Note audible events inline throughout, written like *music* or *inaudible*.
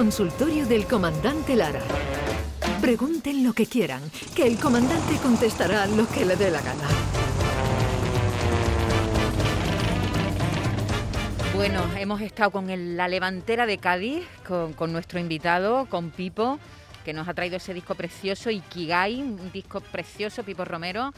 consultorio del comandante Lara. Pregunten lo que quieran, que el comandante contestará lo que le dé la gana. Bueno, hemos estado con la levantera de Cádiz, con, con nuestro invitado, con Pipo, que nos ha traído ese disco precioso, Ikigai, un disco precioso, Pipo Romero.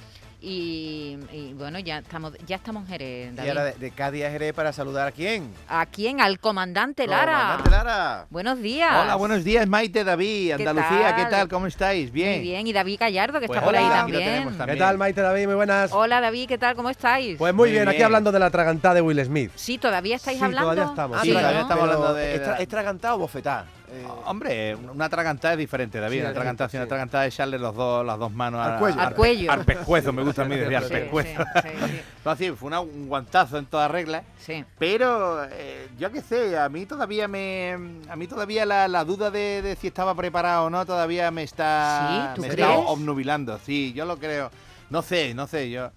Y, y bueno, ya estamos, ya estamos en Jerez, Y David. ahora de, de Cádiz a Jerez para saludar a quién. ¿A quién? Al comandante Lara. Comandante Lara. Buenos días. Hola, buenos días, Maite, David, ¿Qué Andalucía, ¿qué tal? tal? ¿Cómo estáis? Bien. Muy bien, y David Gallardo, que Pues está por ahí hola, aquí lo también. tenemos también. ¿Qué tal, Maite David? Muy buenas. Hola David, ¿qué tal? ¿Cómo estáis? Pues muy Muy bien, aquí hablando de la atragantada de Will Smith. sí, todavía estáis Sí, hablando. todavía estamos. Ah, Sí, todavía estamos hablando de- ¿Es tra- ¿Es tragantado o bofetá? Eh, Hombre, una atragantada es diferente, David. Sí, una distinto, una sí. atragantada es echarle los dos, las dos manos Al cuello. Al cuello. Al pescuezo, me gusta a mí decir al Sí, pescuezo. sí, sí, sí. *laughs* No, sí, fue una- un guantazo en toda regla. Sí. Pero eh, yo qué sé, a mí todavía me, a mí todavía la, la duda de, de si estaba preparado o no todavía me está, ¿Sí? ¿Tú me crees? está obnubilando. Sí, yo lo creo. No sé, no sé, yo.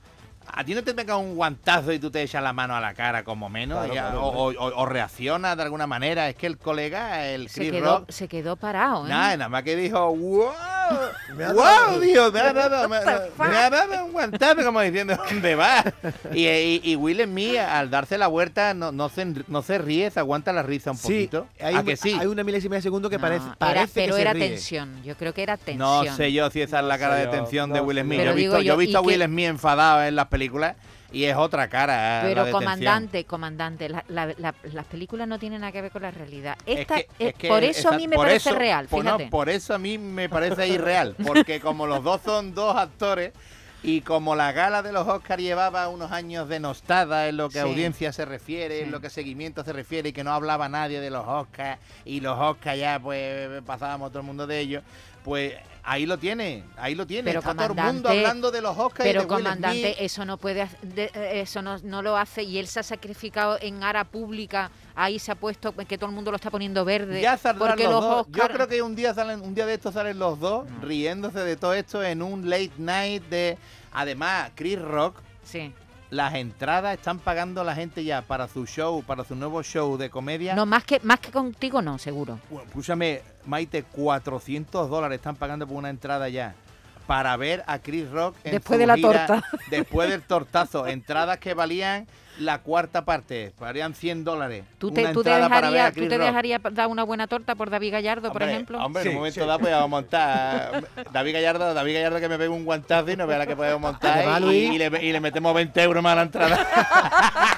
A ti no te pega un guantazo y tú te echas la mano a la cara como menos, Claro, ya, claro, o, o- o reaccionas de alguna manera. Es que el colega, el Se Chris quedó, Rock, se quedó parado, ¿eh? nada, nada más que dijo, wow, wow, dado- Dios, me ha dado, me, What the fuck? me ha dado un guantazo, como diciendo, ¿dónde vas? Y, y, y Will Smith, al darse la vuelta, no, no, se, no se ríe, se aguanta la risa un sí, poquito. hay, ¿A un- que sí? hay una milésima de segundo que No, parece, era- parece pero que se era ríe. tensión. Yo creo que era tensión. No sé yo si esa es la cara sé de tensión de Will Smith. yo. Yo he visto, yo he visto a ¿y Will? Smith enfadado en las películas y es otra cara. eh, la Pero comandante, comandante, la- la- la- las películas no tienen nada que ver con la realidad. Es Esta, que- es que por eso a mí me parece eso- real, por- no, por eso a mí me parece irreal, porque como los dos son dos actores y como la gala de los Oscars llevaba unos años denostada en lo que Sí. a audiencia se refiere, Sí. en lo que seguimiento se refiere y que no hablaba nadie de los Oscars y los Oscars ya pues pasábamos todo el mundo de ellos, pues ahí lo tiene, ahí lo tiene. Pero, Está todo el mundo hablando de los Oscars y Pero de Will comandante, eso no puede, de- eh, eso no, no lo hace y él se ha sacrificado en ara pública. Ahí se ha puesto que todo el mundo lo está poniendo verde. Ya porque los, los dos. Oscar- Yo creo que un día salen, un día de estos salen los dos No. riéndose de todo esto en un late night de. Además, Chris Rock, Sí. las entradas están pagando la gente ya para su show, para su nuevo show de comedia. No, más que, más que contigo no, seguro. Bueno, Escúchame, Maite, 400 dólares están pagando por una entrada ya. Para ver a Chris Rock en Después su de la gira, torta. *laughs* Después del tortazo. Entradas que valían la cuarta parte. Valían 100 dólares. ¿Tú te, tú te a dejarías, dejarías dar una buena torta por David Gallardo, por Hombre, ejemplo? Hombre, en Sí, un momento sí. dado podemos montar. *laughs* David Gallardo, David Gallardo que me pegue un guantazo y no vea la que podemos montar. Y, y le, y le metemos 20 euros más a la entrada. *laughs*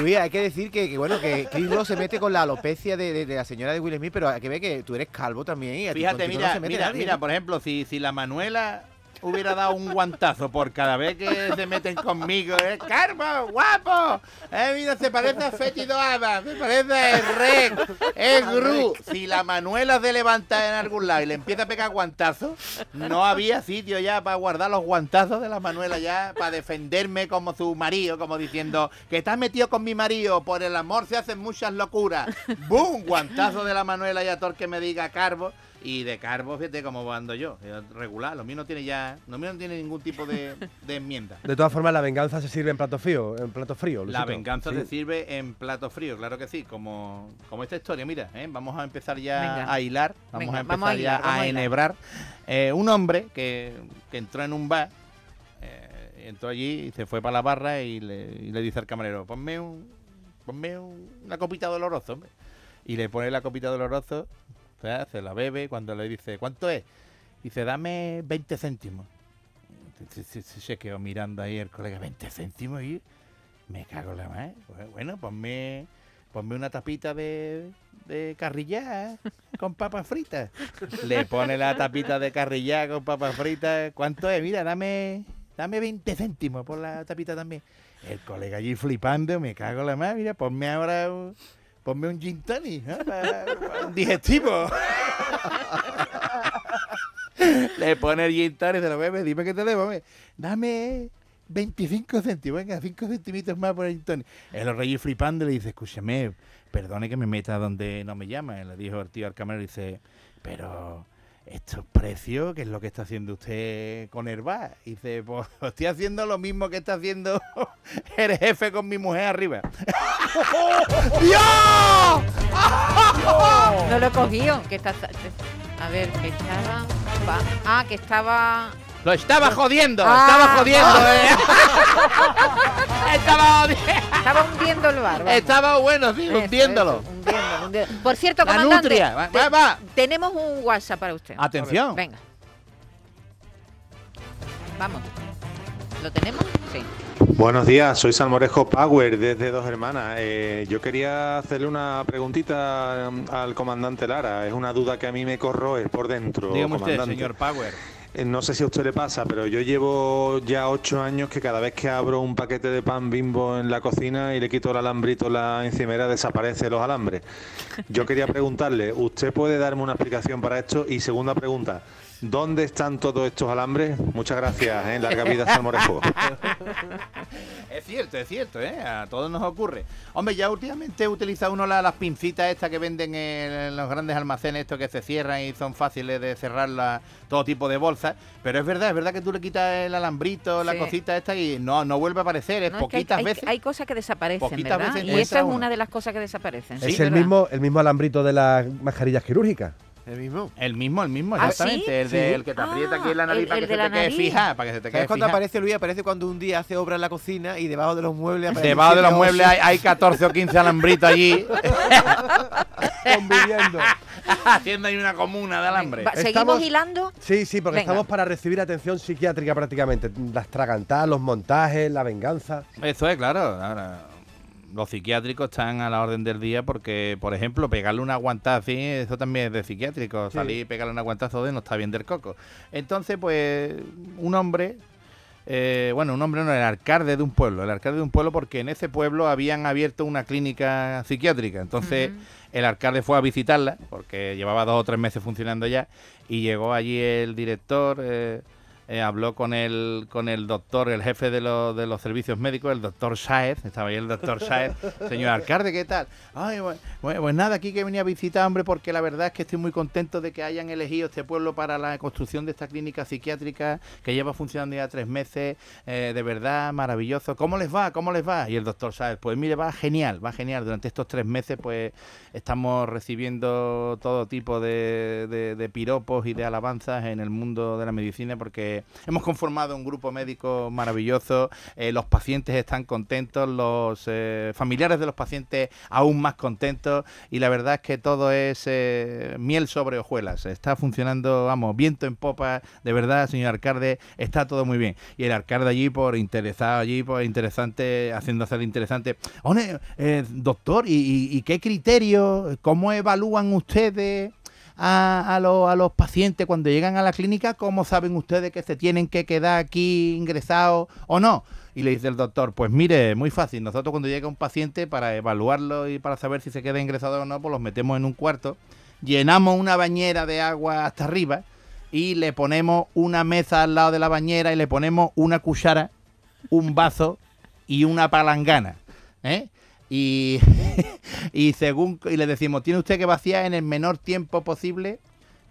Luis, hay que decir que, que, bueno, que Chris Rock se mete con la alopecia de, de- de la señora de Will Smith, pero hay que ver que tú eres calvo también. y Fíjate, contigo no mira, se mete mira, nadie, mira, ¿no? por ejemplo, si, si la Manuela hubiera dado un guantazo por cada vez que se meten conmigo, ¿eh? ¡Carmo, guapo! Eh, mira, se parece a Fetido Ada, se parece a el Rec, el Gru. Si la Manuela se levanta en algún lado y le empieza a pegar guantazos, no había sitio ya para guardar los guantazos de la Manuela ya, para defenderme como su marido, como diciendo que estás metido con mi marido, por el amor se hacen muchas locuras. ¡Bum! Guantazo de la Manuela y a todo el que me diga Carbo. Y de Carbo, fíjate cómo ando yo, eh, regular. Lo mío no tiene ya, lo mío no tiene ningún tipo de, de enmienda. De todas formas, la venganza se sirve en plato frío. En plato frío La venganza Sí. se sirve en plato frío, claro que sí, como, como esta historia. Mira, ¿eh? vamos a empezar ya Venga. a hilar, vamos Venga, a empezar vamos a hilar, ya a enhebrar. Eh, un hombre que, que entró en un bar, eh, entró allí y se fue para la barra y le, y le dice al camarero, ponme, un, ponme un- una copita doloroso, hombre. Y le pone la copita doloroso, o sea, se la bebe, cuando le dice, ¿cuánto es? Dice, dame 20 céntimos. Se, quedó mirando ahí el colega, 20 céntimos y me cago la madre. Bueno, ponme, ponme una tapita de, de carrillá con papas fritas. Le pone la tapita de carrillá con papas fritas. ¿Cuánto es? Mira, dame, dame 20 céntimos por la tapita también. El colega allí flipando, me cago la madre. Mira, ponme ahora un, ponme un gin tonic, para un digestivo. *laughs* Le pone el gin tonic, se lo dime que te debo. hombre. Dame 25 céntimos, venga, 5 centimitos más por el gin tonic. El rey flipando le dice, escúchame, perdone que me meta donde no me llama. Le dijo el tío al camarero, dice, pero estos precios, ¿qué es lo que está haciendo usted con el bar? Y dice, pues *laughs* estoy haciendo lo mismo que está haciendo *laughs* el jefe con mi mujer arriba. *laughs* ¡Dios! No lo he cogido. Que está, a ver, que estaba. ah, que estaba. Lo estaba jodiendo, Ah. estaba jodiendo, eh. estaba jodiendo. Estaba hundiendo el bar. vamos. Estaba bueno, sí, Eso, hundiéndolo. eso, hundiéndolo, Por cierto, La comandante. nutria, va, te- va, va. Tenemos un WhatsApp para usted. Atención. Venga. Vamos. ¿Lo tenemos? Sí. Buenos días, soy Salmorejo Power desde Dos Hermanas. Eh, yo quería hacerle una preguntita um, al comandante Lara. Es una duda que a mí me corroe por dentro. Dígame usted, comandante. señor Power. Eh, no sé si a usted le pasa, pero yo llevo ya ocho años que cada vez que abro un paquete de pan bimbo en la cocina y le quito el alambrito, la encimera, desaparecen los alambres. Yo quería preguntarle, ¿usted puede darme una explicación para esto? Y segunda pregunta, ¿dónde están todos estos alambres? Muchas gracias, ¿eh? larga vida Salmorejo. *laughs* Es cierto, es cierto, ¿eh? A todos nos ocurre. Hombre, ya últimamente utiliza uno la- las pincitas estas que venden en los grandes almacenes, estos que se cierran y son fáciles de cerrar la- todo tipo de bolsas. Pero es verdad, es verdad que tú le quitas el alambrito, la Sí. cosita esta y no, no vuelve a aparecer. Es No, es que hay- poquitas hay, veces. hay cosas que desaparecen, Poquitas ¿verdad? veces Y esa es una de las cosas que desaparecen. es el ¿verdad? mismo, el mismo alambrito de las mascarillas quirúrgicas. El mismo. El mismo, el mismo, ¿Ah, exactamente. sí? El, Sí. del que te aprieta aquí en la Ah, nariz el- para el que de se te quede nariz. fija. Para que se te quede ¿Sabes cuándo fija. aparece Luis? Aparece cuando un día hace obra en la cocina y debajo de los muebles aparece *laughs* Debajo de los muebles hay, hay 14 o 15 alambritos allí, *laughs* Conviviendo. *laughs* haciendo ahí una comuna de alambre. ¿Seguimos Estamos- hilando? Sí, sí, porque Venga. estamos para recibir atención psiquiátrica prácticamente. Las tragantadas, los montajes, la venganza. Eso es, claro. Ahora, los psiquiátricos están a la orden del día porque, por ejemplo, pegarle una aguantada así, eso también es de psiquiátrico. Salir y pegarle un aguantazo de no está bien del coco. Entonces, pues, un hombre, eh, bueno, un hombre no, el alcalde de un pueblo, el alcalde de un pueblo porque en ese pueblo habían abierto una clínica psiquiátrica. Entonces, el alcalde fue a visitarla porque llevaba dos o tres meses funcionando ya y llegó allí el director. eh, eh, habló con el con el doctor, el jefe de, los de los servicios médicos, el doctor Sáez, estaba ahí el doctor Sáez, *laughs* señor alcalde, ¿qué tal? Ay, bueno, bueno, pues nada, aquí que venía a visitar, hombre, porque la verdad es que estoy muy contento de que hayan elegido este pueblo para la construcción de esta clínica psiquiátrica que lleva funcionando ya tres meses, eh, de verdad, maravilloso. ¿Cómo les va? ¿Cómo les va? Y el doctor Sáez, pues mire, va genial, va genial. Durante estos tres meses, pues estamos recibiendo todo tipo de, de- de piropos y de alabanzas en el mundo de la medicina porque hemos conformado un grupo médico maravilloso, eh, los pacientes están contentos, los eh, familiares de los pacientes aún más contentos y la verdad es que todo es eh, miel sobre hojuelas, está funcionando, vamos, viento en popa, de verdad, señor alcalde, está todo muy bien. Y el alcalde allí por interesado, allí por interesante, haciendo hacer interesante. Doctor, ¿y, y- y qué criterio, cómo evalúan ustedes a, a los pacientes cuando llegan a la clínica? ¿Cómo saben ustedes que se tienen que quedar aquí ingresados o no? Y le dice el doctor, pues mire, muy fácil, nosotros cuando llega un paciente para evaluarlo y para saber si se queda ingresado o no, pues los metemos en un cuarto, llenamos una bañera de agua hasta arriba y le ponemos una mesa al lado de la bañera y le ponemos una cuchara, un vaso y una palangana. ¿eh? Y, *laughs* y según y le decimos, tiene usted que vaciar en el menor tiempo posible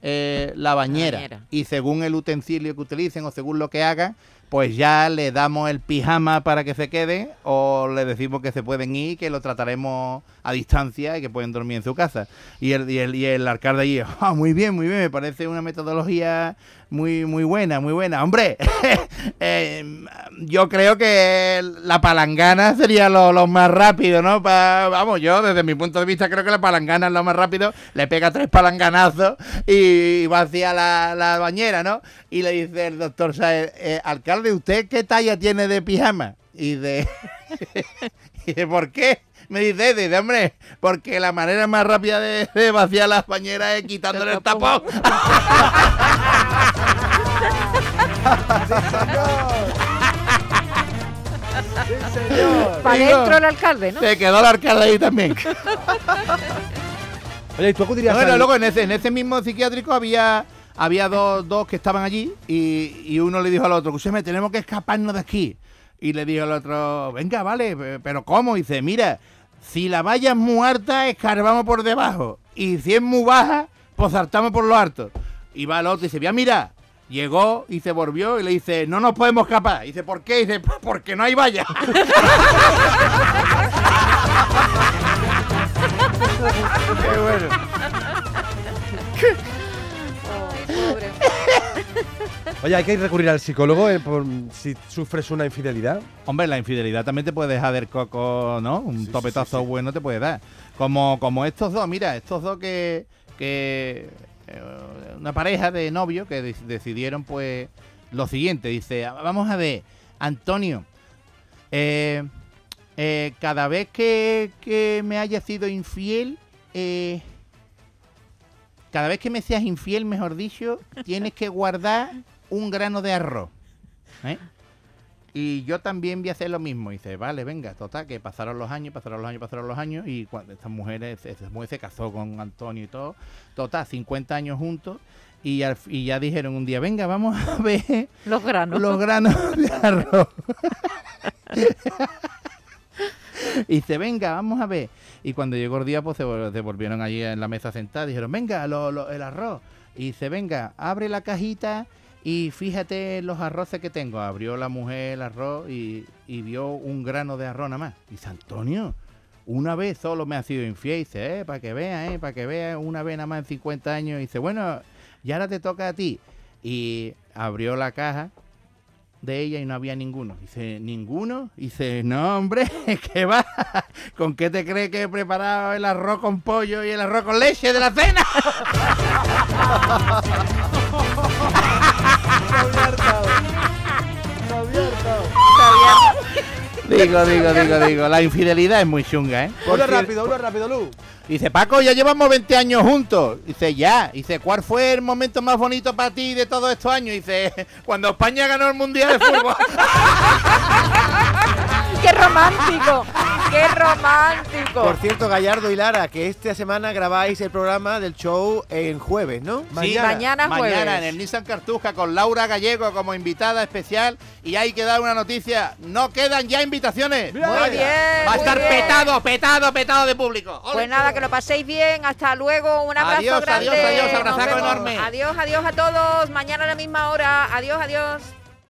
eh, la bañera. bañera. Y según el utensilio que utilicen o según lo que hagan, pues ya le damos el pijama para que se quede o le decimos que se pueden ir, que lo trataremos a distancia y que pueden dormir en su casa. Y el, y el, y el alcalde allí, *laughs* "Ah, muy bien, muy bien, me parece una metodología muy, muy buena, muy buena. Hombre, *laughs* eh, yo creo que la palangana sería lo, lo más rápido, ¿no? Vamos, yo desde mi punto de vista creo que la palangana es lo más rápido. Le pega tres palanganazos y vacía la, la bañera, ¿no? Y le dice el doctor "Eh, alcalde, ¿usted qué talla tiene de pijama? Y de... *laughs* y de ¿por qué? Me dice, dice, hombre, porque la manera más rápida de, de vaciar las bañeras es quitándole el tapón. Para Digo, adentro el alcalde, ¿no? Se quedó el alcalde ahí también. Oye, ¿y tú acudirías Bueno, luego en ese, en ese mismo psiquiátrico había, había dos, dos que estaban allí y, y uno le dijo al otro, escúchame, tenemos que escaparnos de aquí. Y le dijo al otro, venga, vale, pe- pero ¿cómo? Y dice, mira, si la valla es muy alta, escarbamos por debajo. Y si es muy baja, pues saltamos por lo alto. Y va el otro y dice, ya mira, llegó y se volvió y le dice, no nos podemos escapar. Y dice, ¿por qué? Y dice, porque no hay valla. *laughs* Qué bueno. *laughs* Oye, hay que recurrir al psicólogo eh, por si sufres una infidelidad. Hombre, la infidelidad también te puede dejar del coco, ¿no? Un Sí, topetazo sí, sí. bueno te puede dar. Como, como estos dos, mira, estos dos que, que eh, una pareja de novios que de- decidieron pues lo siguiente, dice, "Ah, vamos a ver, Antonio, eh, eh, cada vez que, que me haya sido infiel, eh, cada vez que me seas infiel, mejor dicho, tienes que guardar un grano de arroz. ¿eh? *laughs* Y yo también voy a hacer lo mismo. Y dice, vale, venga, total, que pasaron los años, pasaron los años, pasaron los años. Y cuando esta mujer, esta mujer se casó con Antonio y todo. Total, 50 años juntos. Y, al fi- y ya dijeron un día, venga, vamos a *laughs* ver Los granos. los granos de *laughs* arroz. y dice, venga, vamos a ver. Y cuando llegó el día, pues se, vol- se volvieron allí en la mesa sentados. Dijeron, venga, lo- lo- el arroz. Y dice, venga, abre la cajita y fíjate los arroces que tengo. Abrió la mujer el arroz y, y vio un grano de arroz nada más. Dice, Antonio, una vez solo me ha sido infiel. Dice, eh, para que veas, eh, para que veas, una vez nada más en 50 años. dice, bueno, y ahora te toca a ti. Y abrió la caja de ella y no había ninguno. Dice, ¿ninguno? Dice, no, hombre, *laughs* ¿qué va? ¿Con qué te crees que he preparado el arroz con pollo y el arroz con leche de la cena? *laughs* Digo, digo, digo, digo, la infidelidad es muy chunga, ¿eh? Cierto- rápido, uno rápido, Lu. Dice, Paco, ya llevamos 20 años juntos. Dice, ya. Dice, ¿cuál fue el momento más bonito para ti de todos estos años? Dice, *laughs* cuando España ganó el Mundial de Fútbol. *laughs* ¡Qué romántico! ¡Qué romántico! Por cierto, Gallardo y Lara, que esta semana grabáis el programa del show en jueves, ¿no? Sí, Mañana jueves. Mañana en el Nissan Cartuja con Laura Gallego como invitada especial. Y hay que dar una noticia. No quedan ya invitaciones. Muy bien. Va a estar bien. petado, petado, petado de público. ¡Ole! Pues nada, que lo paséis bien. Hasta luego. Un abrazo Adiós, grande. adiós, adiós, abrazaco enorme. Adiós, adiós a todos. Mañana a la misma hora. Adiós, adiós.